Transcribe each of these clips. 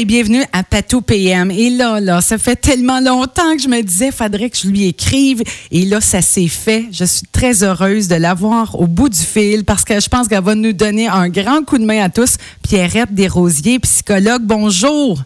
Et bienvenue à Patou PM. Et là, là, ça fait tellement longtemps que je me disais, faudrait que je lui écrive. Et là, ça s'est fait. Je suis très heureuse de l'avoir au bout du fil parce que je pense qu'elle va nous donner un grand coup de main à tous. Pierrette Desrosiers, psychologue, bonjour.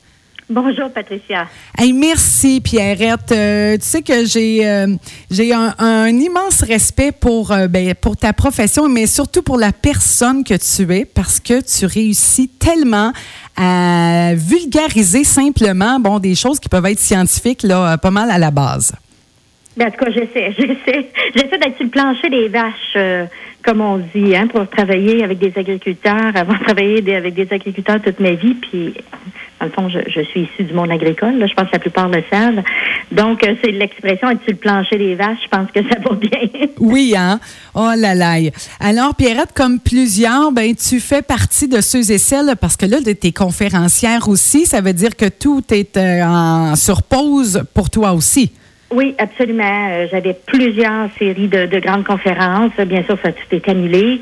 Bonjour, Patricia. Hey, merci, Pierrette. Euh, tu sais que j'ai euh, j'ai un, immense respect pour, euh, ben, pour ta profession, mais surtout pour la personne que tu es, parce que tu réussis tellement à vulgariser simplement bon, des choses qui peuvent être scientifiques là, pas mal à la base. Ben, en tout cas, j'essaie, j'essaie, j'essaie d'être sur le plancher des vaches comme on dit, hein, pour travailler avec des agriculteurs, avant de travailler avec des agriculteurs toute ma vie, puis dans le fond, je, suis issue du monde agricole, là, je pense que la plupart le savent. Donc, euh, c'est l'expression être sur le plancher des vaches, je pense que ça va bien. oui, hein? Oh là là. Alors, Pierrette, comme plusieurs, ben, tu fais partie de ceux et celles, parce que là, tu es conférencière aussi, ça veut dire que tout est euh, en sur pause pour toi aussi. Oui, absolument. Euh, j'avais plusieurs séries de, grandes conférences. Bien sûr, ça a tout été annulé.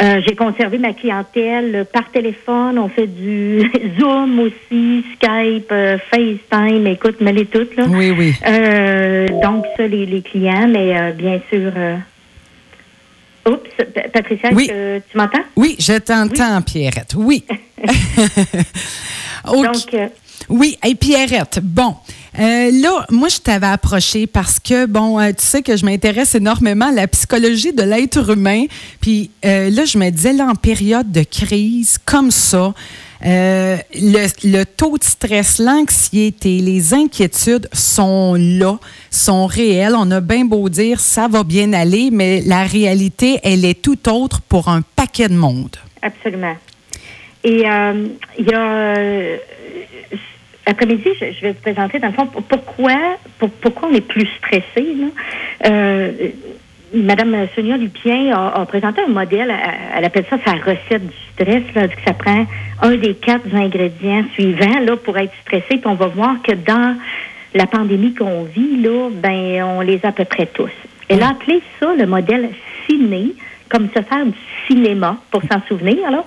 Euh, j'ai conservé ma clientèle par téléphone. On fait du Zoom aussi, Skype, euh, FaceTime. Écoute, mais les toutes. Là. Oui, oui. donc, ça, les, clients, mais bien sûr... Oups, Patricia, tu m'entends? Oui, je t'entends, Pierrette. Oui. Donc, oui, et Pierrette, bon, euh, là, moi, je t'avais approché parce que, bon, euh, tu sais que je m'intéresse énormément à la psychologie de l'être humain. Puis euh, là, je me disais, là, en période de crise comme ça, le, taux de stress, l'anxiété, les inquiétudes sont là, sont réelles. On a bien beau dire ça va bien aller, mais la réalité, elle est tout autre pour un paquet de monde. Absolument. Et il y a après-midi, je, vais vous présenter, dans le fond, pourquoi, pourquoi on est plus stressé. Euh, Madame Sonia Lupien a, présenté un modèle, elle, appelle ça sa recette du stress, là, que ça prend un des quatre ingrédients suivants là, pour être stressé. Puis on va voir que dans la pandémie qu'on vit, là, ben, on les a à peu près tous. Elle a appelé ça le modèle ciné, comme se faire du cinéma, pour s'en souvenir. Là.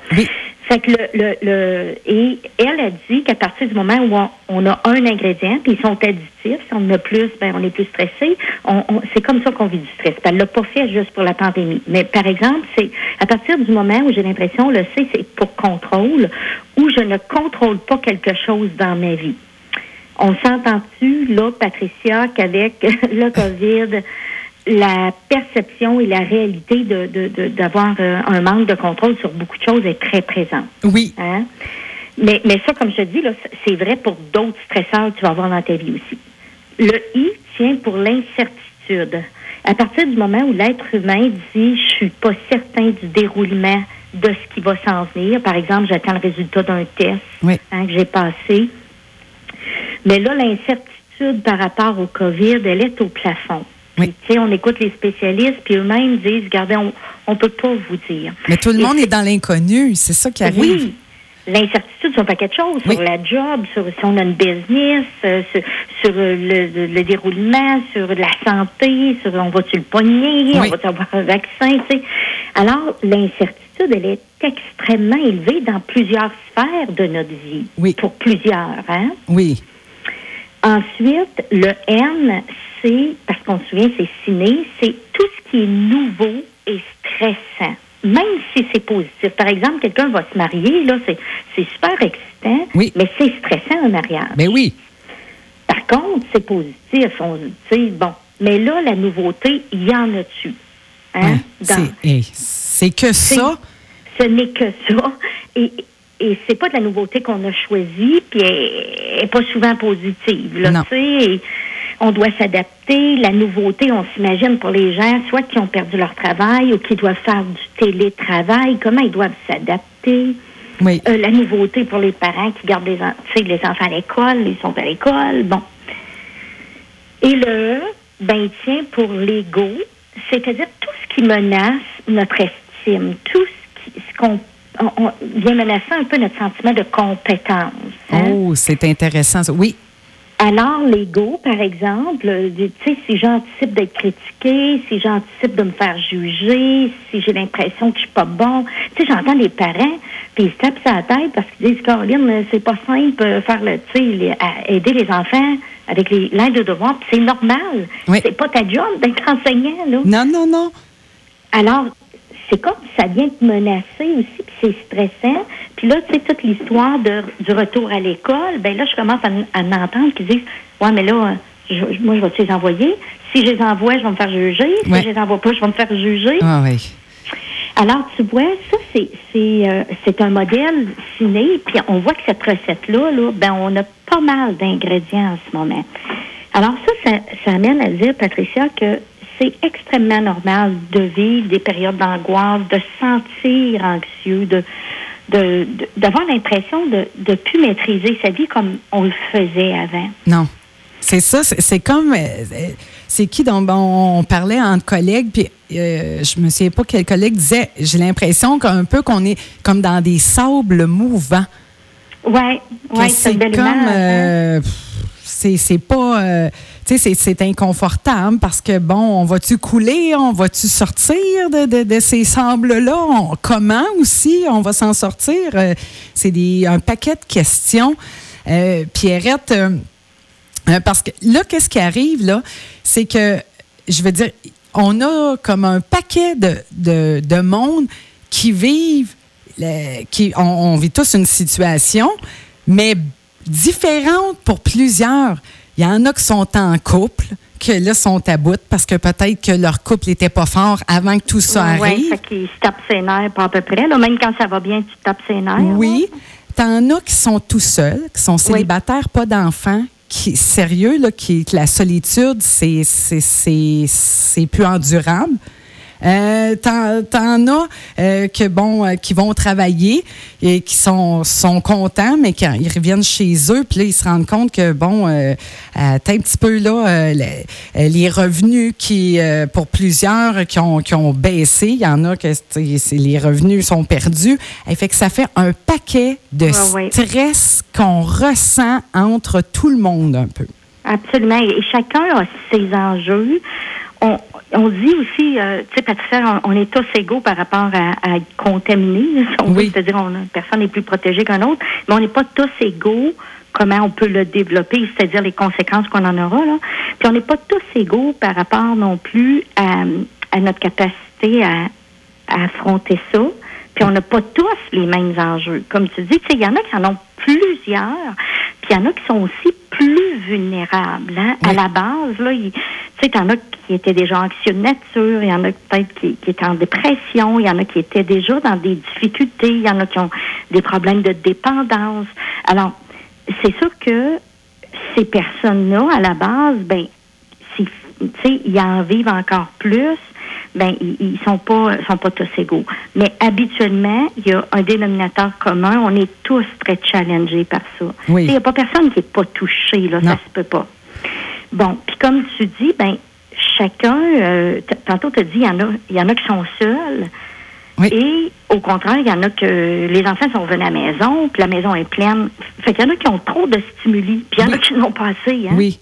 Fait que le, le, et elle a dit qu'à partir du moment où on, a un ingrédient, puis ils sont additifs, si on en a plus, ben on est plus stressé. On, c'est comme ça qu'on vit du stress. Elle l'a pas fait juste pour la pandémie. Mais par exemple, c'est à partir du moment où j'ai l'impression, le C, c'est pour contrôle, où je ne contrôle pas quelque chose dans ma vie. On s'entend-tu, là, Patricia, qu'avec le COVID, la perception et la réalité de, d'avoir euh, un manque de contrôle sur beaucoup de choses est très présente. Oui. Hein? Mais, mais ça, comme je te dis, c'est vrai pour d'autres stresseurs que tu vas avoir dans ta vie aussi. Le I tient pour l'incertitude. À partir du moment où l'être humain dit je suis pas certain du déroulement de ce qui va s'en venir, par exemple, j'attends le résultat d'un test hein, que j'ai passé. Mais là, l'incertitude par rapport au COVID, elle est au plafond. Oui. on écoute les spécialistes, puis eux-mêmes disent, regardez, on ne peut pas vous dire. Mais tout le monde est dans l'inconnu, c'est ça qui arrive. Oui. L'incertitude sur un paquet de choses, sur la job, sur si on a une business, euh, sur, le, déroulement, sur la santé, sur on va-tu le pogner, on va-tu avoir un vaccin, tu sais. Alors, l'incertitude, elle est extrêmement élevée dans plusieurs sphères de notre vie. Oui. Pour plusieurs, hein? Oui. Ensuite, le N, parce qu'on se souvient, c'est ciné, c'est tout ce qui est nouveau et stressant. Même si c'est positif. Par exemple, quelqu'un va se marier, là, c'est, super excitant, mais c'est stressant un mariage. Mais oui. Par contre, c'est positif. On, bon. Mais là, la nouveauté, il y en a dessus. Hein? c'est, que ça. Ce n'est que ça. Et, et c'est pas de la nouveauté qu'on a choisie, puis elle n'est pas souvent positive. Là, non on doit s'adapter. La nouveauté, on s'imagine pour les gens, soit qui ont perdu leur travail ou qui doivent faire du télétravail, comment ils doivent s'adapter? Oui. Euh, la nouveauté pour les parents qui gardent les, les enfants à l'école, ils sont à l'école, bon. Et le ben tient pour l'ego, c'est-à-dire tout ce qui menace notre estime, tout ce qu'on vient menacer un peu notre sentiment de compétence. Hein? Oh, c'est intéressant. Oui, alors, l'ego, par exemple, euh, tu sais, si j'anticipe d'être critiqué, si j'anticipe de me faire juger, si j'ai l'impression que je suis pas bon, tu sais, j'entends les parents, puis ils se tapent sa tête parce qu'ils disent, Caroline, c'est pas simple euh, faire le, tu sais, aider les enfants avec l'aide de devoir, c'est normal. C'est pas ta job d'être enseignant, là. Non, non, non. Alors, c'est comme ça vient te menacer aussi, puis c'est stressant. Puis là, tu sais, toute l'histoire du retour à l'école, ben là, je commence à, m'entendre qui disent Ouais, mais là, moi, je vais les envoyer? Si je les envoie, je vais me faire juger. Si je les envoie pas, je vais me faire juger. Ah, oui. Alors, tu vois, ça, c'est euh, c'est un modèle ciné, puis on voit que cette recette-là, là, ben, on a pas mal d'ingrédients en ce moment. Alors, ça, ça, ça amène à dire, Patricia, que c'est extrêmement normal de vivre des périodes d'angoisse, de sentir anxieux, de d'avoir l'impression de ne plus maîtriser sa vie comme on le faisait avant. Non. C'est ça, c'est comme. Euh, c'est qui dont on parlait entre collègues, puis euh, je me souviens pas quel collègue disait j'ai l'impression qu'un peu qu'on est comme dans des sables mouvants. Oui, ouais, c'est comme. Hein. Euh, c'est pas. Euh, c'est inconfortable parce que, bon, on va-tu couler? On va-tu sortir de, ces sables-là? Comment aussi on va s'en sortir? Euh, c'est un paquet de questions. Euh, Pierrette, parce que là, qu'est-ce qui arrive, là? C'est que, je veux dire, on a comme un paquet de, de, de monde qui vivent, qui, on, vit tous une situation, mais différentes pour plusieurs. Il y en a qui sont en couple, que là sont à bout parce que peut-être que leur couple n'était pas fort avant que tout ça arrive. Oui, qu'ils se tapent ses nerfs pas à peu près. Même quand ça va bien, tu tapes ses nerfs. Oui. T'en as qui sont tout seuls, qui sont célibataires, pas d'enfants, qui sérieux, là, qui, que la solitude, c'est plus endurable. Euh, T'en as euh, que bon, euh, qui vont travailler et qui sont, sont contents, mais quand ils reviennent chez eux, puis là, ils se rendent compte que bon, euh, un petit peu là, les, revenus qui, pour plusieurs, qui ont, qui ont baissé, il y en a que les revenus sont perdus. Et fait que ça fait un paquet de stress qu'on ressent entre tout le monde un peu. Absolument. Et chacun a ses enjeux. On, on dit aussi, euh, tu sais, Patricia, on, est tous égaux par rapport à, à contaminer. oui. C'est-à-dire, personne n'est plus protégé qu'un autre, mais on n'est pas tous égaux comment on peut le développer, c'est-à-dire les conséquences qu'on en aura. Là. Puis on n'est pas tous égaux par rapport non plus à, notre capacité à, affronter ça. Puis on n'a pas tous les mêmes enjeux. Comme tu dis, il y en a qui en ont plusieurs, puis il y en a qui sont aussi plus vulnérables. Hein. À la base, là, tu sais, il y en a qui étaient déjà anxieux de nature, il y en a peut-être qui, qui, étaient en dépression, il y en a qui étaient déjà dans des difficultés, il y en a qui ont des problèmes de dépendance. Alors, c'est sûr que ces personnes-là, à la base, ben, si, ils en vivent encore plus, ben ils, sont pas sont pas tous égaux. Mais habituellement, il y a un dénominateur commun. On est tous très challengés par ça. Il n'y a pas personne qui est pas touché là, ça se peut pas. Bon, puis comme tu dis, ben chacun, euh, tantôt tu as dit, il y en a, il y en a qui sont seuls. Et au contraire, il y en a que les enfants sont venus à la maison, puis la maison est pleine. Fait qu'il y en a qui ont trop de stimuli, puis il y en a qui n'ont pas assez. Hein? Oui.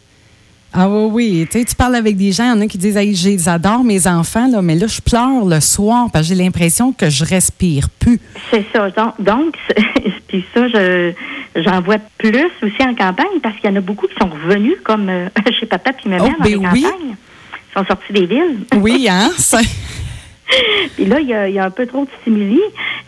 Ah oui, oui. Tu, sais, tu parles avec des gens, il y en a qui disent hey, J'adore mes enfants, là, mais là, je pleure le soir parce que j'ai l'impression que je respire plus. C'est ça. Donc, donc puis ça, je, j'en vois plus aussi en campagne parce qu'il y en a beaucoup qui sont revenus, comme euh, chez papa puis maman oh, dans les ben oui. Ils sont sortis des villes. Oui, hein? Puis là, il y, a, un peu trop de stimuli.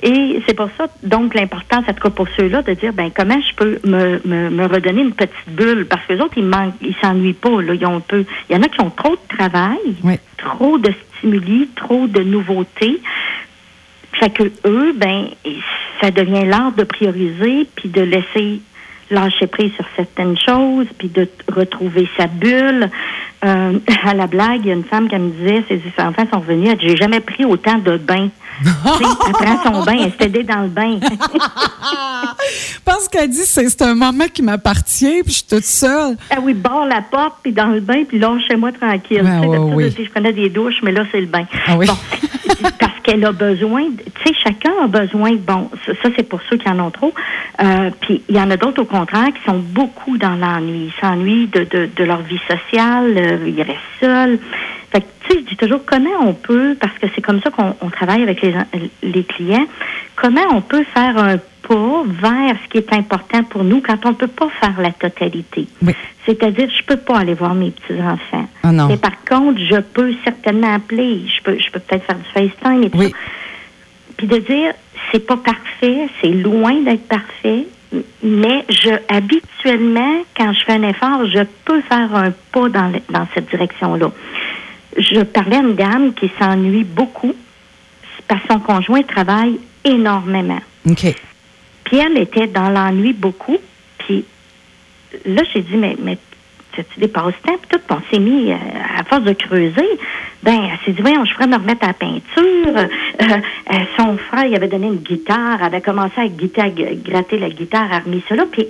Et c'est pour ça, donc, l'importance, en tout cas pour ceux-là, de dire, ben comment je peux me, me, redonner une petite bulle? Parce que les autres, ils manquent, ils s'ennuient pas. Là. Ils ont peu. Il y en a qui ont trop de travail, trop de stimuli, trop de nouveautés. Fait que eux, ben, ça devient l'art de prioriser puis de laisser lâcher prise sur certaines choses, puis de retrouver sa bulle. Euh, à la blague, il y a une femme qui me disait, ses enfants sont venus, elle dit, j'ai jamais pris autant de bains. elle prend son bain, elle s'est aidée dans le bain. Parce qu'elle dit, c'est un moment qui m'appartient, puis je suis toute seule. Ah oui, barre la porte, puis dans le bain, puis là, chez moi tranquille. Ben, oui. Je prenais des douches, mais là, c'est le bain. Ah oui. parce qu'elle a besoin, tu sais, chacun a besoin, bon, ça, c'est pour ceux qui en ont trop, euh, puis il y en a d'autres au contraire qui sont beaucoup dans l'ennui, ils s'ennuient de, de, de, leur vie sociale, euh, ils restent seuls. Fait que, tu sais, je dis toujours comment on peut, parce que c'est comme ça qu'on on travaille avec les, les clients, comment on peut faire un pas vers ce qui est important pour nous quand on ne peut pas faire la totalité. Oui. C'est-à-dire, je peux pas aller voir mes petits-enfants. Ah. Mais par contre, je peux certainement appeler. Je peux, je peux peut-être faire du FaceTime et tout Oui. ça. Puis de dire, c'est pas parfait, c'est loin d'être parfait, mais je habituellement, quand je fais un effort, je peux faire un pas dans, le- dans cette direction-là. Je parlais à une dame qui s'ennuie beaucoup parce que son conjoint travaille énormément. OK. Puis elle était dans l'ennui beaucoup. Puis là, j'ai dit, mais, mais as-tu des passe-temps? Puis tout, on s'est mis, euh, à force de creuser, ben, elle s'est dit, voyons, je ferais me remettre à la peinture. Euh, euh, son frère, il avait donné une guitare, elle avait commencé à, gratter la guitare, à remis là. Puis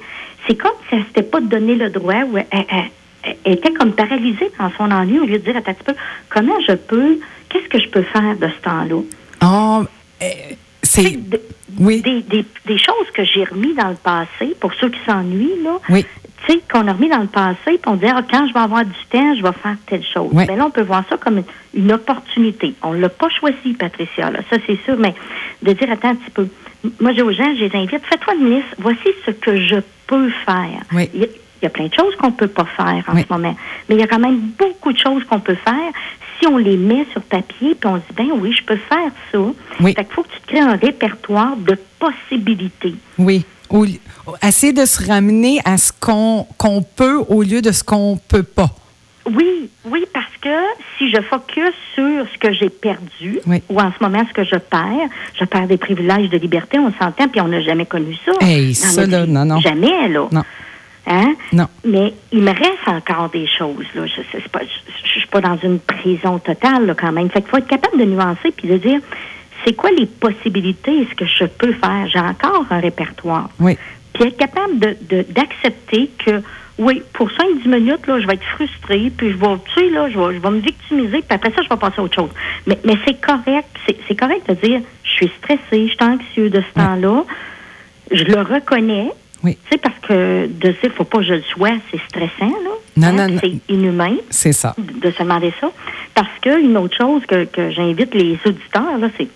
c'est comme si elle s'était pas donné le droit, elle, était comme paralysée dans son ennui, au lieu de dire, attends un petit comment je peux, qu'est-ce que je peux faire de ce temps-là? Tu sais, c'est. Oui. des, des, des choses que j'ai remis dans le passé, pour ceux qui s'ennuient, là, Oui. tu sais, qu'on a remis dans le passé, puis on dit, ah, quand je vais avoir du temps, je vais faire telle chose. Oui. Mais là, on peut voir ça comme une, une opportunité. On ne l'a pas choisi, Patricia, là, ça c'est sûr, mais de dire, attends un petit peu. Moi, j'ai aux gens, je les invite, fais-toi une liste, voici ce que je peux faire. Oui. Il y a, plein de choses qu'on peut pas faire en Oui. ce moment, mais il y a quand même beaucoup de choses qu'on peut faire si on les met sur papier, puis on se dit, ben oui, je peux faire ça. Oui. Fait qu'il faut que tu te crées un répertoire de possibilités. Oui. Au- essayer de se ramener à ce qu'on peut au lieu de ce qu'on peut pas. Oui, oui, parce que si je focus sur ce que j'ai perdu, Oui. ou en ce moment ce que je perds, je perds des privilèges de liberté, on s'entend, puis on n'a jamais connu ça. Hey, ça, là, non, non. Jamais, là. Non. Hein? Non. Mais il me reste encore des choses, là. Je ne pas, je, je suis pas dans une prison totale, là, quand même. Fait qu'il faut être capable de nuancer puis de dire, c'est quoi les possibilités, ce que je peux faire? J'ai encore un répertoire. Oui. Puis être capable de, de- d'accepter que, oui, pour 5-10 minutes, là, je vais être frustrée, puis je vais, tu sais, là, je vais, je vais me victimiser, puis après ça, je vais passer à autre chose. Mais, mais c'est correct, c'est, c'est correct de dire, je suis stressée, je suis anxieux de ce temps-là, je le reconnais, Oui. tu sais, parce que de dire, faut pas que je le sois, c'est stressant, là. Non, Hein, non, puis non. C'est inhumain C'est ça. de se demander ça. Parce que une autre chose que, que j'invite les auditeurs, là, c'est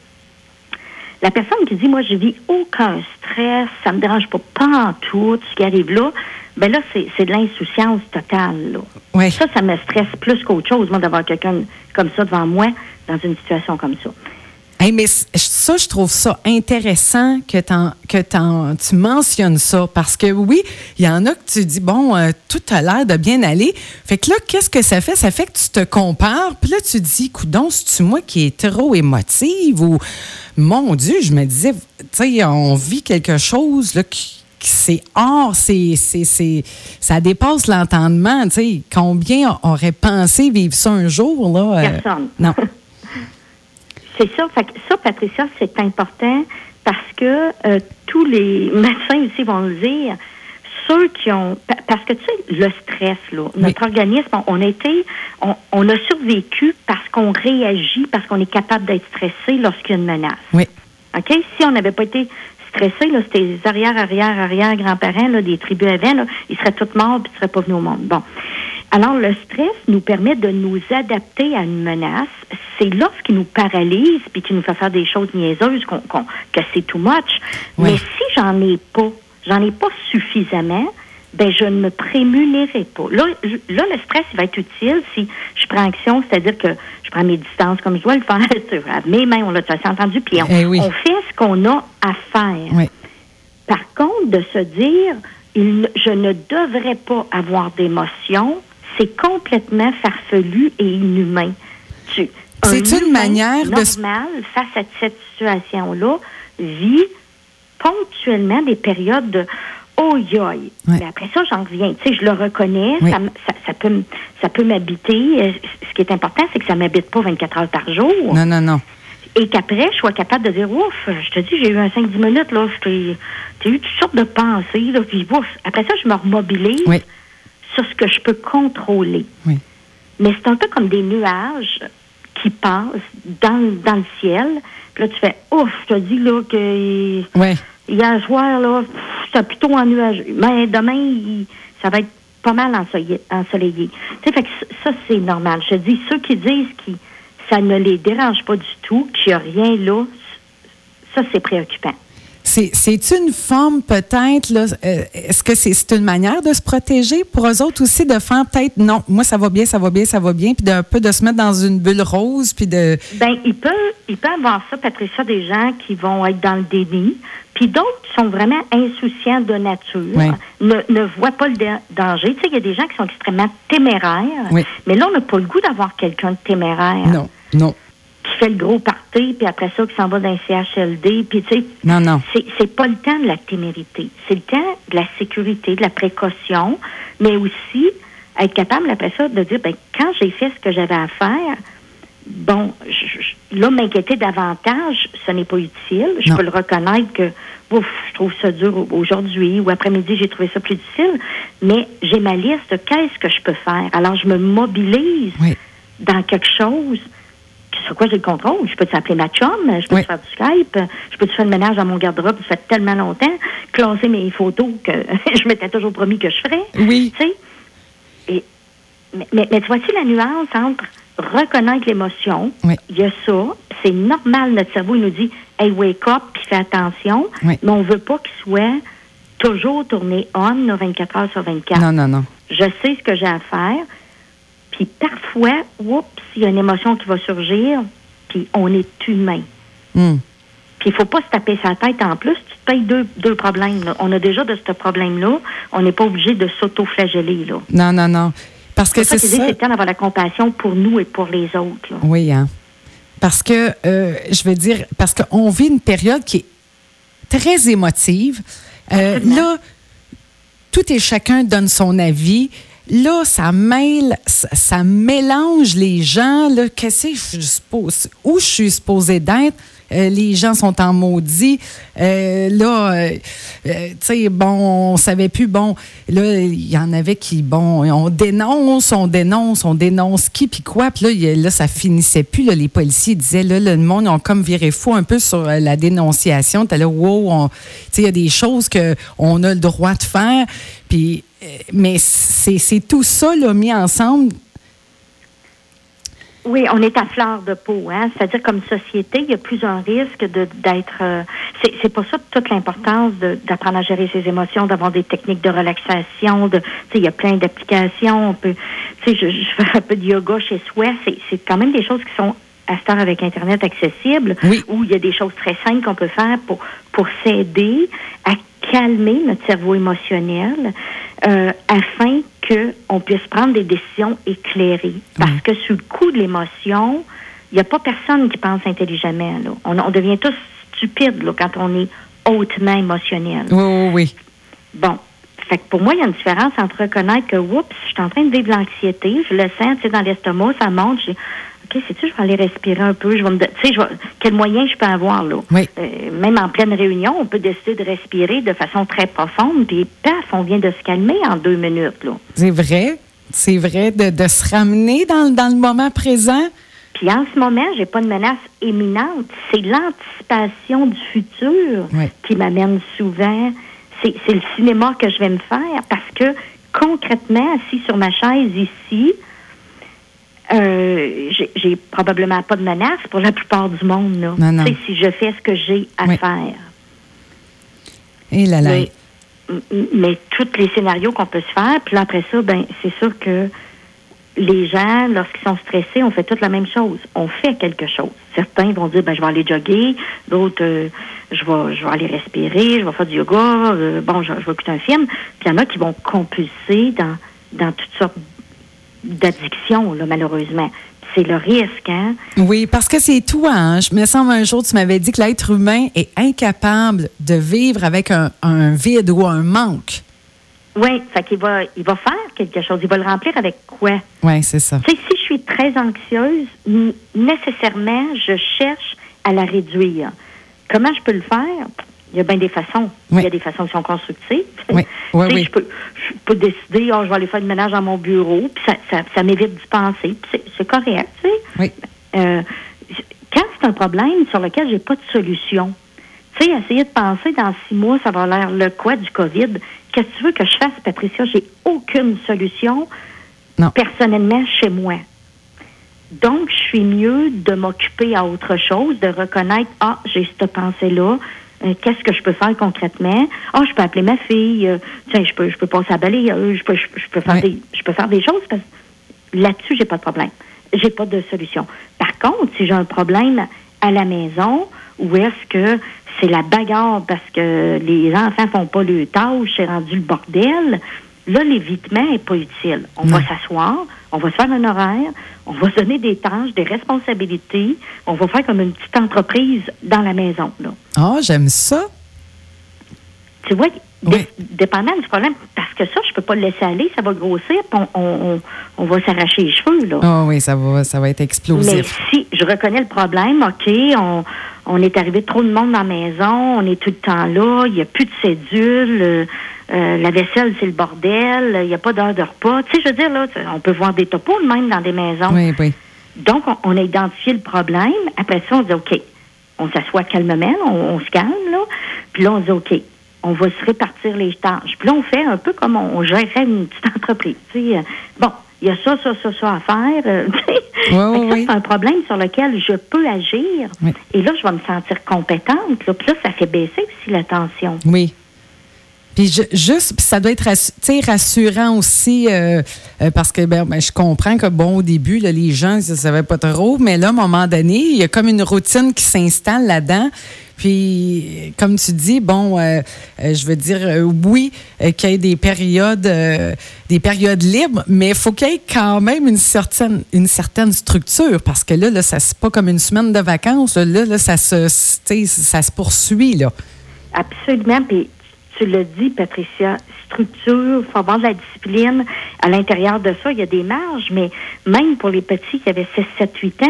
la personne qui dit Moi, je vis aucun stress, ça me dérange pas, pas en tout, ce qui arrive là, ben là, c'est c'est de l'insouciance totale. Là. Oui. Ça, ça me stresse plus qu'autre chose, moi, d'avoir quelqu'un comme ça devant moi dans une situation comme ça. Hey, mais ça, je trouve ça intéressant que, tu mentionnes ça parce que oui, il y en a que tu dis, bon, euh, tout a l'air de bien aller. Fait que là, qu'est-ce que ça fait? Ça fait que tu te compares, puis là, tu dis, coudon, c'est-tu moi qui est trop émotive ou, mon Dieu, je me disais, tu sais, on vit quelque chose là, qui, c'est hors, c'est, c'est, c'est, ça dépasse l'entendement, tu sais. Combien aurait pensé vivre ça un jour, là? euh, Personne. non. C'est ça. Fait ça, Patricia, c'est important parce que euh, tous les médecins ici vont le dire. Ceux qui ont. pa- Parce que, tu sais, le stress, là, notre organisme, on, on a été. On, on a survécu parce qu'on réagit, parce qu'on est capable d'être stressé lorsqu'il y a une menace. Oui. OK? Si on n'avait pas été stressé, là, c'était les arrière, arrière, arrière grands-parents là, des tribus avant, là, ils seraient tous morts puis ils ne seraient pas venus au monde. Bon. Alors, le stress nous permet de nous adapter à une menace. C'est lorsqu'il nous paralyse puis qu'il nous fait faire des choses niaiseuses qu'on, qu'on- que c'est too much. Oui. Mais si j'en ai pas, j'en ai pas suffisamment, ben je ne me prémunirai pas. Là, je- là, le stress, il va être utile si je prends action, c'est-à-dire que je prends mes distances comme je dois le faire. Mes mains, on l'a as entendu, puis on, Eh oui. on fait ce qu'on a à faire. Oui. Par contre, de se dire, il ne- je ne devrais pas avoir d'émotion, c'est complètement farfelu et inhumain. Tu, un C'est une manière de normal face à cette situation-là vit ponctuellement des périodes de oh yoï. Ouais. Mais après ça, j'en reviens. Tu sais, je le reconnais, Oui. ça, m- ça, ça peut, ça peut m'habiter. Euh, Ce qui est important, c'est que ça m'habite pas 24 heures par jour Non, non, non. et qu'après, je sois capable de dire, ouf, je te dis, j'ai eu un 5-10 minutes, là, j'ai eu toutes sortes de pensées, là, puis ouf. Après ça, je me remobilise Oui. Sur ce que je peux contrôler. Oui. Mais c'est un peu comme des nuages qui passe dans, dans le ciel. Puis là, tu fais ouf, je te dis là que Ouais. hier soir, là, c'était plutôt ennuageux. Mais demain, il- ça va être pas mal ensoleillé. ensoleillé. Tu sais, fait que ça, c'est normal. Je te dis, ceux qui disent que ça ne les dérange pas du tout, qu'il n'y a rien là, ça, c'est préoccupant. C'est, une forme peut-être, euh, est-ce que c'est, une manière de se protéger pour eux autres aussi, de faire peut-être, non, moi ça va bien, ça va bien, ça va bien, puis d'un peu de se mettre dans une bulle rose, puis de... Ben, il peut, il peut avoir ça, Patricia, des gens qui vont être dans le déni, puis d'autres qui sont vraiment insouciants de nature, Oui. ne, ne voient pas le da- danger. Tu sais, il y a des gens qui sont extrêmement téméraires, Oui. mais là, on n'a pas le goût d'avoir quelqu'un de téméraire Non, non, qui fait le gros party, puis après ça, qui s'en va dans un CHLD, puis tu sais, non, non. c'est, pas le temps de la témérité. C'est le temps de la sécurité, de la précaution, mais aussi être capable, après ça, de dire, ben, quand j'ai fait ce que j'avais à faire, bon, je- je- là, m'inquiéter davantage, ce n'est pas utile. Je Non. peux le reconnaître que, ouf, je trouve ça dur au- aujourd'hui ou après-midi, j'ai trouvé ça plus difficile, mais j'ai ma liste de qu'est-ce que je peux faire. Alors, je me mobilise Oui. dans quelque chose sur quoi j'ai le contrôle? Je peux t'appeler ma chum, je peux Oui. te faire du Skype, je peux te faire le ménage dans mon garde-robe, ça fait tellement longtemps, classer mes photos que je m'étais toujours promis que je ferais. Oui. Tu sais? Et, mais, mais, mais tu vois-tu la nuance entre reconnaître l'émotion, Oui. il y a ça, c'est normal, notre cerveau, il nous dit, hey, wake up, puis fais attention, Oui. mais on veut pas qu'il soit toujours tourné on, là, 24 heures sur 24 Non, non, non. je sais ce que j'ai à faire. Puis parfois, oups, il y a une émotion qui va surgir, puis on est humain. Hum. Puis il faut pas se taper sa tête en plus. Tu te payes deux, deux problèmes. là. On a déjà de ce problème-là. On n'est pas obligé de s'auto-flageller. là. Non, non, non. Parce que C'est ça c'est le temps d'avoir la compassion pour nous et pour les autres. là. Oui, hein. Parce que, euh, je veux dire, parce qu'on vit une période qui est très émotive. Euh, là, tout et chacun donne son avis. Là, ça mêle, ça, mélange les gens. Là, qu'est-ce que je où je suis supposée d'être? Euh, les gens sont en maudit. Euh, là, euh, tu sais, bon, on savait plus. Bon, là, il y en avait qui, bon, on dénonce, on dénonce, on dénonce qui, puis quoi. Puis là, y là, ça finissait plus. Les policiers disaient, là, le monde ont comme viré fou un peu sur la dénonciation. T'as là, wow, tu sais, il y a des choses qu'on a le droit de faire. Puis, mais c'est c'est tout ça, là, mis ensemble? Oui, on est à fleur de peau, hein. C'est-à-dire comme société, il y a plus un risque de d'être. euh, c'est c'est pour ça toute l'importance de- d'apprendre à gérer ses émotions, d'avoir des techniques de relaxation. De, tu sais, il y a plein d'applications. On peut, tu sais, je, je fais un peu de yoga chez soi. C'est c'est quand même des choses qui sont à cette heure avec Internet accessibles, Oui. où il y a des choses très simples qu'on peut faire pour pour s'aider à calmer notre cerveau émotionnel euh, afin que on puisse prendre des décisions éclairées. Parce Oui. que sous le coup de l'émotion, il n'y a pas personne qui pense intelligemment. là. On, on devient tous stupides là, quand on est hautement émotionnel. Oui, oui, oui. Bon. Fait que pour moi, il y a une différence entre reconnaître que, oups, je suis en train de vivre l'anxiété, je le sens, tu sais, dans l'estomac, ça monte, j'ai, OK, sais-tu, je vais aller respirer un peu, je vais me, tu sais, vais- quel moyen je peux avoir, là? Oui. Euh, même en pleine réunion, on peut décider de respirer de façon très profonde, puis paf, on vient de se calmer en deux minutes, là. C'est vrai. C'est vrai de, de se ramener dans, dans le moment présent. Puis en ce moment, j'ai pas de menace éminente. C'est l'anticipation du futur Oui. qui m'amène souvent. C'est c'est le cinéma que je vais me faire parce que concrètement, assis sur ma chaise ici, euh, j'ai- probablement pas de menace pour la plupart du monde. Là. Non, non. Tu sais, Si je fais ce que j'ai à Oui. faire. Et là, là. Mais, tous les scénarios qu'on peut se faire, puis là, après ça, ben c'est sûr que les gens, lorsqu'ils sont stressés, on fait toute la même chose. On fait quelque chose. Certains vont dire, ben je vais aller jogger, d'autres, euh, je vais, je vais aller respirer, je vais faire du yoga, euh, bon, je, je vais écouter un film. Puis il y en a qui vont compulser dans, dans toutes sortes d'addictions, là, malheureusement. C'est le risque, hein? Oui, parce que c'est toi. Hein? Je me semble un jour, tu m'avais dit que l'être humain est incapable de vivre avec un, un vide ou un manque. Oui, fait qu'il va, il va faire quelque chose. Il va le remplir avec quoi? Oui, c'est ça. Tu sais, si je suis très anxieuse, nécessairement, je cherche à la réduire. Comment je peux le faire? Il y a bien des façons. Oui. Il y a des façons qui sont constructives. Oui, oui, Tu sais, oui. Je, peux, je peux décider, oh, je vais aller faire le ménage dans mon bureau, puis ça, ça, ça m'évite d'y penser. c'est- correct, tu sais. Oui. Euh, quand c'est un problème sur lequel j'ai pas de solution, tu sais, essayer de penser dans six mois, ça va l'air le quoi du COVID. Qu'est-ce que tu veux que je fasse, Patricia? J'ai aucune solution personnellement chez moi. Donc, je suis mieux de m'occuper à autre chose, de reconnaître, ah, j'ai cette pensée-là, euh, qu'est-ce que je peux faire concrètement? Ah, je peux appeler ma fille, euh, tiens, je peux, je peux passer à balayer, je peux, je, peux faire des, je peux faire des choses parce que là-dessus, j'ai pas de problème. J'ai pas de solution. Par contre, si j'ai un problème à la maison, ou est-ce que c'est la bagarre parce que les enfants font pas le tâche, c'est rendu le bordel, là, l'évitement n'est pas utile. On va s'asseoir, on va se faire un horaire, on va se donner des tâches, des responsabilités, on va faire comme une petite entreprise dans la maison. Ah, j'aime ça. Tu vois, dépendant du problème, parce que ça, je peux pas le laisser aller, ça va grossir, on, on, va s'arracher les cheveux. Là. Ah oui, ça va, ça va être explosif. Mais si je reconnais le problème, OK, on, on est arrivé trop de monde dans la maison, on est tout le temps là, il n'y a plus de cédule, euh, euh, la vaisselle, c'est le bordel, il n'y a pas d'heure de repas. Tu sais, je veux dire, là, on peut voir des topos même dans des maisons. Oui, oui. Donc, on, a identifié le problème. Après ça, on dit, OK, on s'assoit calmement, on, se calme, là. Puis là, on dit, OK, on va se répartir les tâches. Puis là, on fait un peu comme on, on fait une petite entreprise. Tu sais. Bon, il y a ça, ça, ça, ça à faire. Euh, oui, c'est un problème sur lequel je peux agir. Et là, je vais me sentir compétente. Là, puis là, ça fait baisser aussi la tension. Oui. Puis juste, ça doit être rassurant aussi, euh, euh, parce que ben, ben, je comprends que, bon, au début, les gens ne savaient pas trop, mais là, à un moment donné, il y a comme une routine qui s'installe là-dedans. Puis, comme tu dis, bon, euh, je veux dire, oui, qu'il y ait des périodes, des périodes libres, mais il faut qu'il y ait quand même une certaine, une certaine structure, parce que là, là ça c'est pas comme une semaine de vacances. Là, là ça se, ça se poursuit, là. Absolument. Puis tu l'as dit, Patricia, structure, il faut avoir de la discipline. À l'intérieur de ça, il y a des marges, mais même pour les petits qui avaient 6, 7, 8 ans,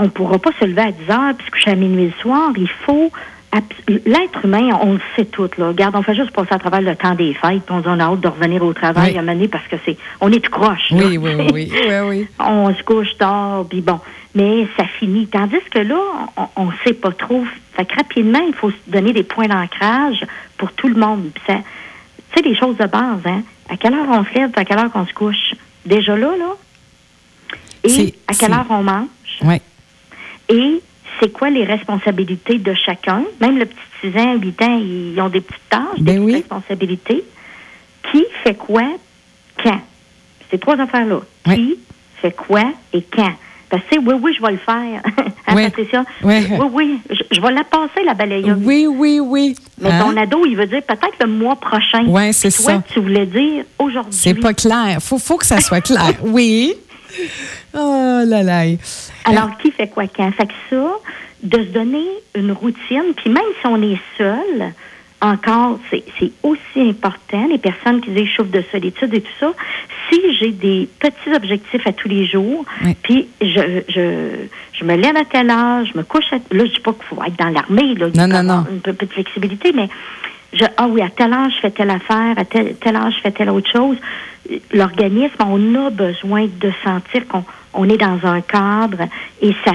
on ne pourra pas se lever à 10 heures puis se coucher à minuit le soir. Il faut L'être humain, on le sait tout. Là. Regarde, on fait juste passer à travers le temps des fêtes, puis on a hâte de revenir au travail à mener parce que c'est, on est tout croche. Oui, oui, oui, oui, oui, On se couche tard, puis bon, mais ça finit. Tandis que là, on ne sait pas trop. Fait que rapidement, il faut se donner des points d'ancrage pour tout le monde. tu sais, les choses de base, hein? À quelle heure on se lève, à quelle heure qu'on se couche? Déjà là, là? Et à quelle heure on mange? Oui. Et c'est quoi les responsabilités de chacun? Même le petit 6 ans, 8 ans, ils ont des petites tâches, des ben responsabilités. Qui fait quoi, quand? Ces trois affaires-là. Qui fait quoi et quand? Oui, oui, je vais le faire. hein, oui. Patricia? Oui, oui, je, vais la passer, la balayeuse. Oui, oui, oui. Mais ton hein? ado, il veut dire peut-être le mois prochain. Oui, c'est ça. Toi, tu voulais dire aujourd'hui. C'est pas clair. Il faut, faut que ça soit clair. oui. Oh là là. Alors, qui fait quoi quand? Fait que ça, de se donner une routine, puis même si on est seul, encore, c'est aussi important, les personnes qui disent je de solitude et tout ça, si j'ai des petits objectifs à tous les jours, puis je, je, je me lève à telle heure, je me couche à... Là, je dis pas qu'il faut être dans l'armée, là, non, non, non. une peu de flexibilité, mais je, ah oui, à telle heure, je fais telle affaire, à tel, heure, je fais telle autre chose. L'organisme, on a besoin de sentir qu'on on est dans un cadre et ça,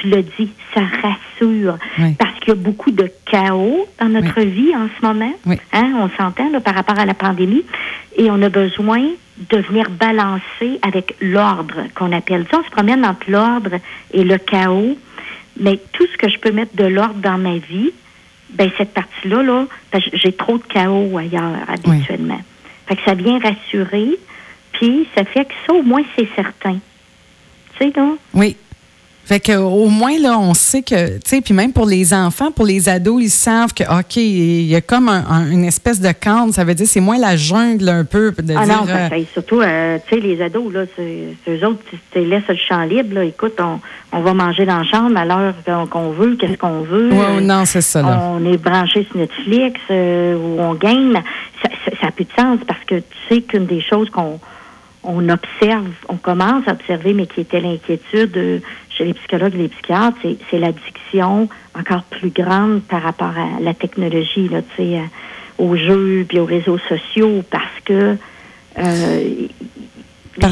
tu l'as dit, ça rassure. Parce qu'il y a beaucoup de chaos dans notre vie en ce moment. Hein, on s'entend par rapport à la pandémie. Et on a besoin de venir balancer avec l'ordre qu'on appelle. ça. on se promène entre l'ordre et le chaos. Mais tout ce que je peux mettre de l'ordre dans ma vie, ben cette partie-là, là, j'ai trop de chaos ailleurs habituellement. Fait que ça vient rassurer, puis ça fait que ça, au moins, c'est certain. Oui. Fait que au moins là, on sait que, tu sais, puis même pour les enfants, pour les ados, ils savent que ok, il y a comme une espèce de cadre. Ça veut dire c'est moins la jungle un peu. De ah non, euh, surtout, euh, tu sais, les ados là, c'est eux autres, tu laisses le champ libre. Là, écoute, on, on va manger dans la chambre à l'heure qu'on veut, qu'est-ce qu'on veut. Oui, non, c'est ça. Là. On est branché sur Netflix euh, ou on gagne. Ça, ça, ça a plus de sens parce que tu sais qu'une des choses qu'on on observe, on commence à observer, mais qui était l'inquiétude euh, chez les psychologues et les psychiatres, c'est l'addiction encore plus grande par rapport à la technologie, là, euh, aux jeux puis aux réseaux sociaux, parce que euh,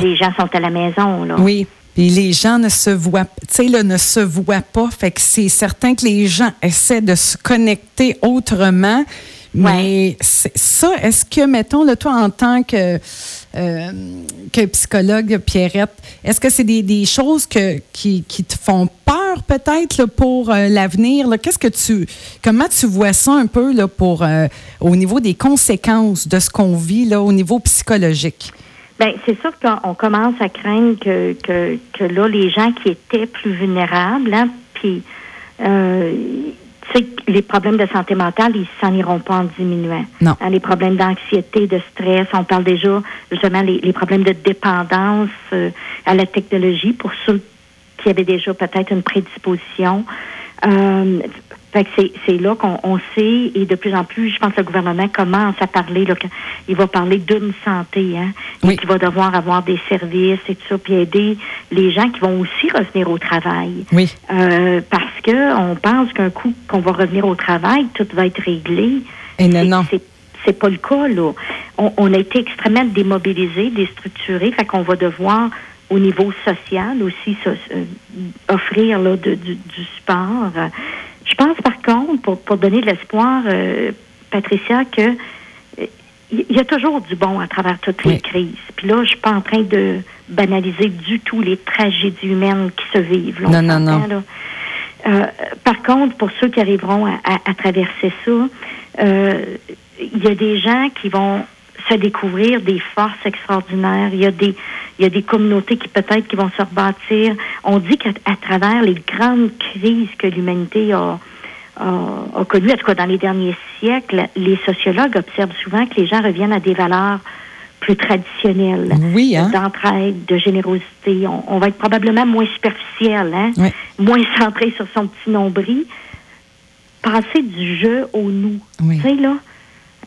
les gens sont à la maison. Là. Oui. Et les gens ne se voient, sais, ne se voient pas. Fait que c'est certain que les gens essaient de se connecter autrement. Mais ça, est-ce que, mettons, là, toi, en tant que, que psychologue, Pierrette, est-ce que c'est des, choses qui, te font peur peut-être pour euh, l'avenir? Qu'est-ce que tu, comment tu vois ça un peu là, pour, euh, au niveau des conséquences de ce qu'on vit là, au niveau psychologique? Bien, c'est sûr qu'on commence à craindre que, que, là, les gens qui étaient plus vulnérables, hein, puis sais, les problèmes de santé mentale, ils s'en iront pas en diminuant. Non. Hein, les problèmes d'anxiété, de stress, on parle déjà justement les, les problèmes de dépendance euh, à la technologie pour ceux qui avaient déjà peut-être une prédisposition. Euh, fait que c'est là qu'on sait et de plus en plus, je pense que le gouvernement commence à parler. Là, il va parler d'une santé, hein, et qu'il va devoir avoir des services et tout ça, puis aider les gens qui vont aussi revenir au travail. Oui. Euh, parce que on pense qu'un coup qu'on va revenir au travail, tout va être réglé. Et non, non. C'est pas le cas là. On, on, a été extrêmement démobilisés, déstructurés, fait qu'on va devoir au niveau social aussi euh, offrir là, de, du, du support. Je pense par contre, pour, pour donner de l'espoir, euh, Patricia, que il y a toujours du bon à travers toutes les crises. Puis là, je suis pas en train de banaliser du tout les tragédies humaines qui se vivent. non, non, non. Euh, par contre, pour ceux qui arriveront à, à, traverser ça, euh, il y a des gens qui vont se découvrir des forces extraordinaires. Il y a des, il y a des communautés qui peut-être qui vont se rebâtir. On dit qu'à travers les grandes crises que l'humanité a, a, connues, en tout cas dans les derniers siècles, les sociologues observent souvent que les gens reviennent à des valeurs plus traditionnelles, oui, hein? d'entraide, de générosité. On, va être probablement moins superficiel, hein? moins centré sur son petit nombril. Passer du je au nous. Tu sais, là,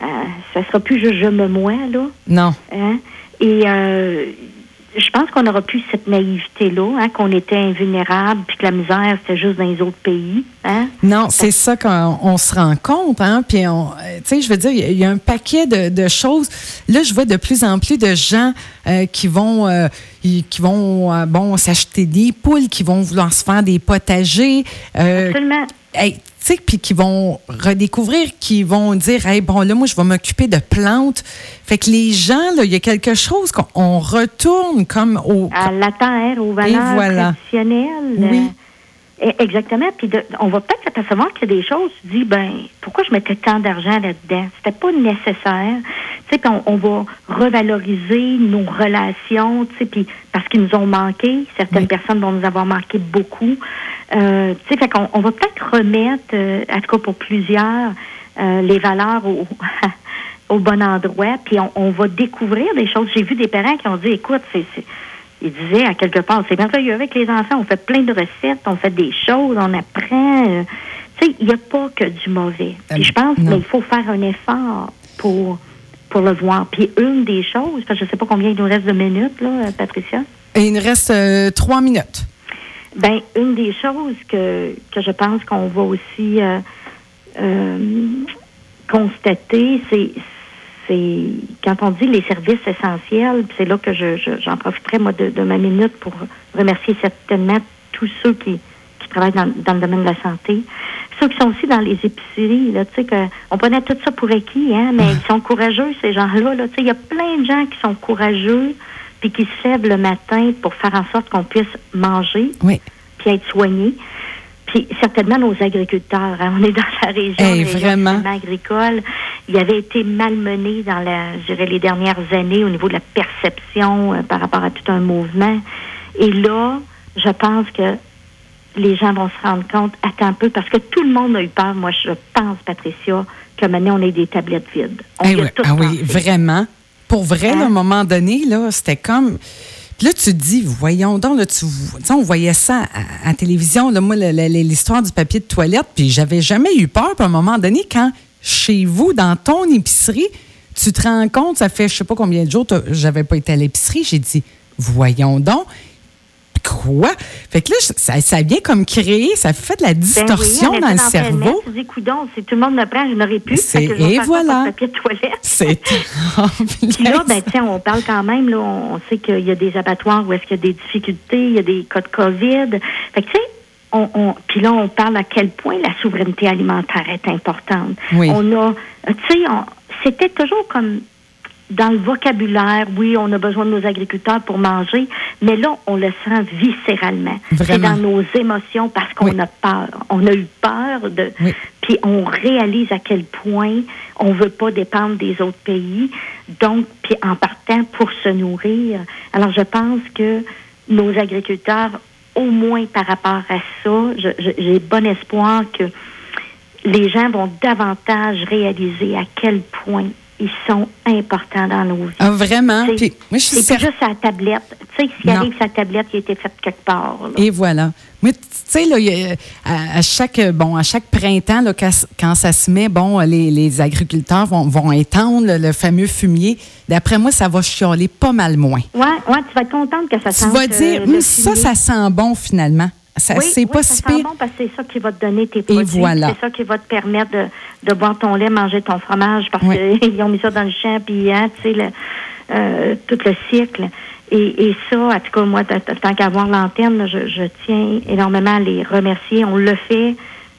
euh, ça sera plus je, je me moi, là. Non. Hein? Et euh, je pense qu'on n'aura plus cette naïveté-là, hein, qu'on était invulnérable, puis que la misère, c'était juste dans les autres pays. Hein? Non, c'est ça qu'on se rend compte. Hein? Puis, euh, tu sais, je veux dire, il y, a un paquet de, de, choses. Là, je vois de plus en plus de gens euh, qui vont, euh, qui vont, euh, bon, s'acheter des poules, qui vont vouloir se faire des potagers. Absolument puis qui vont redécouvrir, qui vont dire, hey, bon, là, moi, je vais m'occuper de plantes. Fait que les gens, là, il y a quelque chose qu'on retourne comme au. À la terre, aux valeurs traditionnelles. Oui. Eh, exactement. Puis on va peut-être s'apercevoir qu'il y a des choses, tu dis, ben, pourquoi je mettais tant d'argent là-dedans? C'était pas nécessaire. Tu sais, on, on, va revaloriser nos relations, tu sais, puis parce qu'ils nous ont manqué. Certaines personnes vont nous avoir manqué beaucoup. Euh, tu sais, fait qu'on on va peut-être remettre, euh, en tout cas pour plusieurs, euh, les valeurs au, au bon endroit, puis on, on, va découvrir des choses. J'ai vu des parents qui ont dit, écoute, c'est il disait à quelque part, c'est merveilleux avec les enfants, on fait plein de recettes, on fait des choses, on apprend. Euh, tu sais, il n'y a pas que du mauvais. Puis je pense qu'il faut faire un effort pour, pour le voir. Puis une des choses, parce que je ne sais pas combien il nous reste de minutes, là, Patricia. il nous reste euh, trois minutes. Ben, une des choses que, que je pense qu'on va aussi euh, constater, c'est c'est quand on dit les services essentiels, c'est là que je, j'en profiterai moi de, ma minute pour remercier certainement tous ceux qui, qui travaillent dans, dans, le domaine de la santé, ceux qui sont aussi dans les épiceries, là, tu sais que on prenait tout ça pour acquis, hein, mais ils sont courageux ces gens-là, là, tu sais, il y a plein de gens qui sont courageux puis qui se lèvent le matin pour faire en sorte qu'on puisse manger, oui. puis être soigné. Puis certainement nos agriculteurs. Hein. On est dans la région, vraiment. agricole. Il avait été malmené dans la, je dirais, les dernières années au niveau de la perception euh, par rapport à tout un mouvement. Et là, je pense que les gens vont se rendre compte, attends un peu, parce que tout le monde a eu peur. Moi, je pense, Patricia, que maintenant, on ait des tablettes vides. On eh oui, ah oui, vraiment. Pour vrai, à un hein? moment donné, là, c'était comme là, tu te dis, voyons donc, là, tu, on voyait ça à, télévision, là, moi, l'histoire du papier de toilette, puis j'avais jamais eu peur. à un moment donné, quand chez vous, dans ton épicerie, tu te rends compte, ça fait je sais pas combien de jours, j'avais pas été à l'épicerie, j'ai dit, voyons donc. Quoi? Fait que là, ça, ça vient comme créer, ça fait de la distorsion ben oui, dans le cerveau. Tu dis, si tout le monde me prend, je n'aurais plus. Fait que je et voilà. papier de toilette. C'est Puis là, ben, tiens, on parle quand même, là, on sait qu'il y a des abattoirs où est-ce qu'il y a des difficultés, il y a des cas de COVID. Fait que, tu sais, on, on, puis là, on parle à quel point la souveraineté alimentaire est importante. Oui. On a, tu sais, on- c'était toujours comme dans le vocabulaire, oui, on a besoin de nos agriculteurs pour manger, mais là, on le sent viscéralement. C'est dans nos émotions parce qu'on Oui. a peur. On a eu peur de. Oui. Puis on réalise à quel point on veut pas dépendre des autres pays. Donc, puis en partant pour se nourrir. Alors, je pense que nos agriculteurs, au moins par rapport à ça, j'ai bon espoir que les gens vont davantage réaliser à quel point ils sont importants dans nos vies. Ah, vraiment? C'est- Puis, moi, je suis C'est juste sa tablette. Tu sais, s'il arrive sa tablette, il a été fait quelque part. là. Et voilà. Mais tu sais, là, à, à chaque, bon, à chaque printemps, là, quand, ça se met, bon, les, les agriculteurs vont, vont étendre le, le fameux fumier. D'après moi, ça va chialer pas mal moins. Ouais, ouais, tu vas être contente que ça Tu sente vas dire, euh, Hum, le ça, ça sent bon finalement. Ça, Oui, c'est oui, pas ça si pire. bon parce que c'est ça qui va te donner tes produits. voilà. C'est ça qui va te permettre de, de boire ton lait, manger ton fromage parce Oui. qu'ils ont mis ça dans le champ, puis hein, tu sais, euh, tout le cycle. Et, et ça, en tout cas, moi, tant qu'à voir l'antenne, je, je tiens énormément à les remercier. On le fait,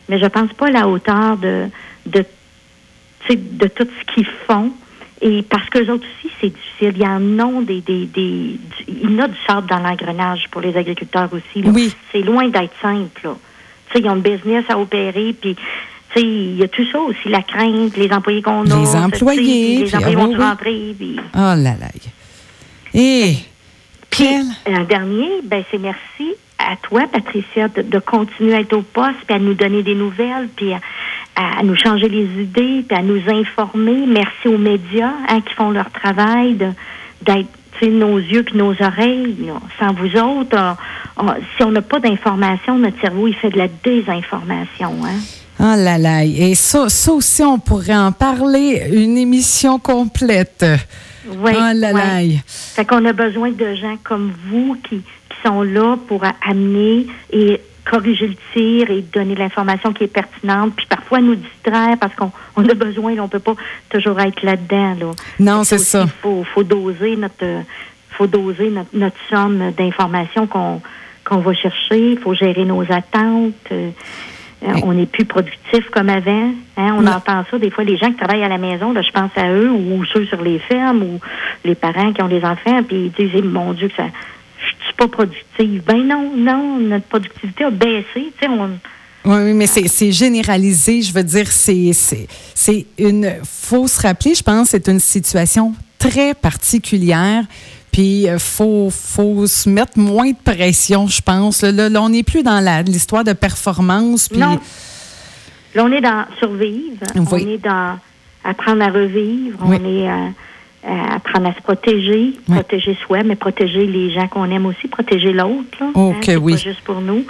mais je pense pas à la hauteur de, de, tu sais, de tout ce qu'ils font. Et parce que autres aussi, c'est difficile. Il y en a des, des, des, du- il y en a du sable dans l'engrenage pour les agriculteurs aussi. là. Oui. C'est loin d'être simple. Là. Tu sais, ils ont le business à opérer, puis tu sais, il y a tout ça aussi, la crainte, les employés qu'on a. Les employés, Les employés ah, vont oui. rentrer, puis... Oh là là. Et Puis, quel. un dernier, ben, c'est merci à toi, Patricia, de, de continuer à être au poste, puis à nous donner des nouvelles, puis à, à nous changer les idées, puis à nous informer. Merci aux médias hein, qui font leur travail, d'être nos yeux puis nos oreilles. là. Sans vous autres, on- on- si on n'a pas d'information, notre cerveau, il fait de la désinformation. Hein? Oh là là. Et ça, ça aussi, on pourrait en parler une émission complète. Oui, oh là là. ouais. Fait qu'on a besoin de gens comme vous qui sont là pour amener et corriger le tir et donner l'information qui est pertinente, puis parfois nous distraire parce qu'on on a besoin, là, on peut pas toujours être là-dedans. Là. Non, c'est ça. Il faut, faut doser notre faut doser notre, notre somme d'informations qu'on qu'on va chercher. Il faut gérer nos attentes. Euh, Oui. On n'est plus productif comme avant. Hein? On entend ça. Des fois, les gens qui travaillent à la maison, là, je pense à eux ou ceux sur les fermes ou les parents qui ont des enfants, puis ils disent, Eh, mon Dieu, que ça, je suis pas productive. Ben non, non, notre productivité a baissé. Tu sais, on, Oui, mais c'est c'est généralisé. Je veux dire, c'est c'est- c'est une. faut se rappeler, je pense, c'est une situation très particulière. Puis, il faut, faut se mettre moins de pression, je pense. Là, là, on n'est plus dans la- l'histoire de performance. Puis, Non. Là, on est dans survivre. Oui. On est dans apprendre à revivre. Oui. On est euh, à apprendre à se protéger, Oui. protéger soi, mais protéger les gens qu'on aime aussi, protéger l'autre. C'est oui. Pas juste pour nous.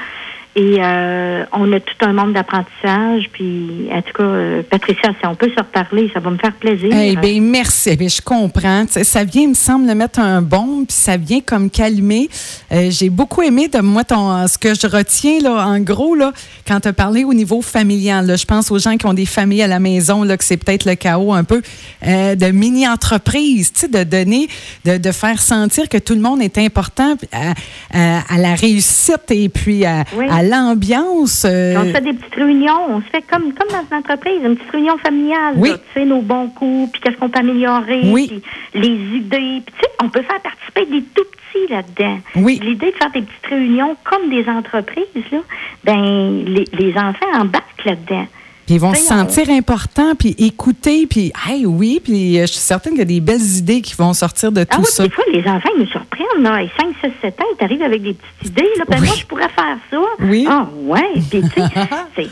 Et euh, on a tout un monde d'apprentissage. Puis, en tout cas, euh, Patricia, si on peut se reparler, ça va me faire plaisir. Eh bien, merci. Eh bien, je comprends. Ça vient, il me semble, de mettre un bon, puis ça vient comme calmer. Euh, J'ai beaucoup aimé de moi ton, ce que je retiens, là, en gros, là, quand tu as parlé au niveau familial. là, je pense aux gens qui ont des familles à la maison, là, que c'est peut-être le chaos un peu, de mini-entreprise, tu sais, de donner, de, de faire sentir que tout le monde est important à, à- à la réussite et puis à, Oui. à l'ambiance. euh, On se fait des petites réunions, on se fait comme, comme dans une entreprise, une petite réunion familiale. Oui. là, Tu sais, nos bons coups, puis qu'est-ce qu'on peut améliorer, Oui. puis les idées. Puis, tu sais, on peut faire participer des tout petits là-dedans. Oui. L'idée de faire des petites réunions comme des entreprises, là, ben, les, les enfants embarquent là-dedans. Puis ils vont se sentir importants, puis écouter, puis hey, oui, puis euh, je suis certaine qu'il y a des belles idées qui vont sortir de tout Ah oui, ça. des fois, les enfants, ils nous surprennent. Là. 5, 6, 7 ans, ils t'arrivent avec des petites idées. Là. Ben, Oui. moi, je pourrais faire ça. Oui. Ah, ouais. Puis, tu sais, c'est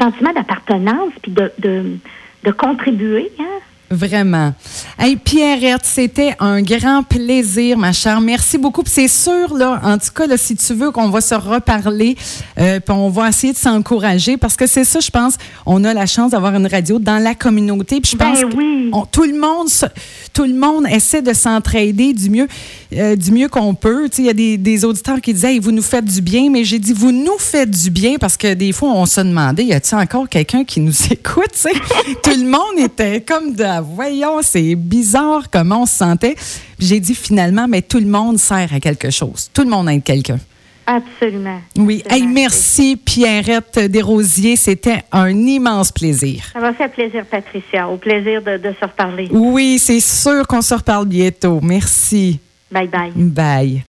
sentiment d'appartenance, puis de, de, de contribuer. Hein? Vraiment. Hey, Pierrette, c'était un grand plaisir, ma chère. Merci beaucoup. C'est sûr, là, en tout cas, là, si tu veux qu'on va se reparler, euh, puis on va essayer de s'encourager, parce que c'est ça, je pense, on a la chance d'avoir une radio dans la communauté. Puis je Ben pense que on- tout le monde, tout le monde essaie de s'entraider du mieux, euh, du mieux qu'on peut. Il y a des, des auditeurs qui disaient, Hey, vous nous faites du bien, mais j'ai dit, vous nous faites du bien, parce que des fois, on se demandait, y a-t-il encore quelqu'un qui nous écoute? tout le monde était comme de, voyons, c'est bizarre comment on se sentait. J'ai dit, finalement, mais tout le monde sert à quelque chose. Tout le monde aide quelqu'un. Absolument. Oui. Hey, merci, Pierrette Desrosiers. C'était un immense plaisir. Ça m'a fait plaisir, Patricia. Au plaisir de, de se reparler. Oui, c'est sûr qu'on se reparle bientôt. Merci. Bye bye. Bye.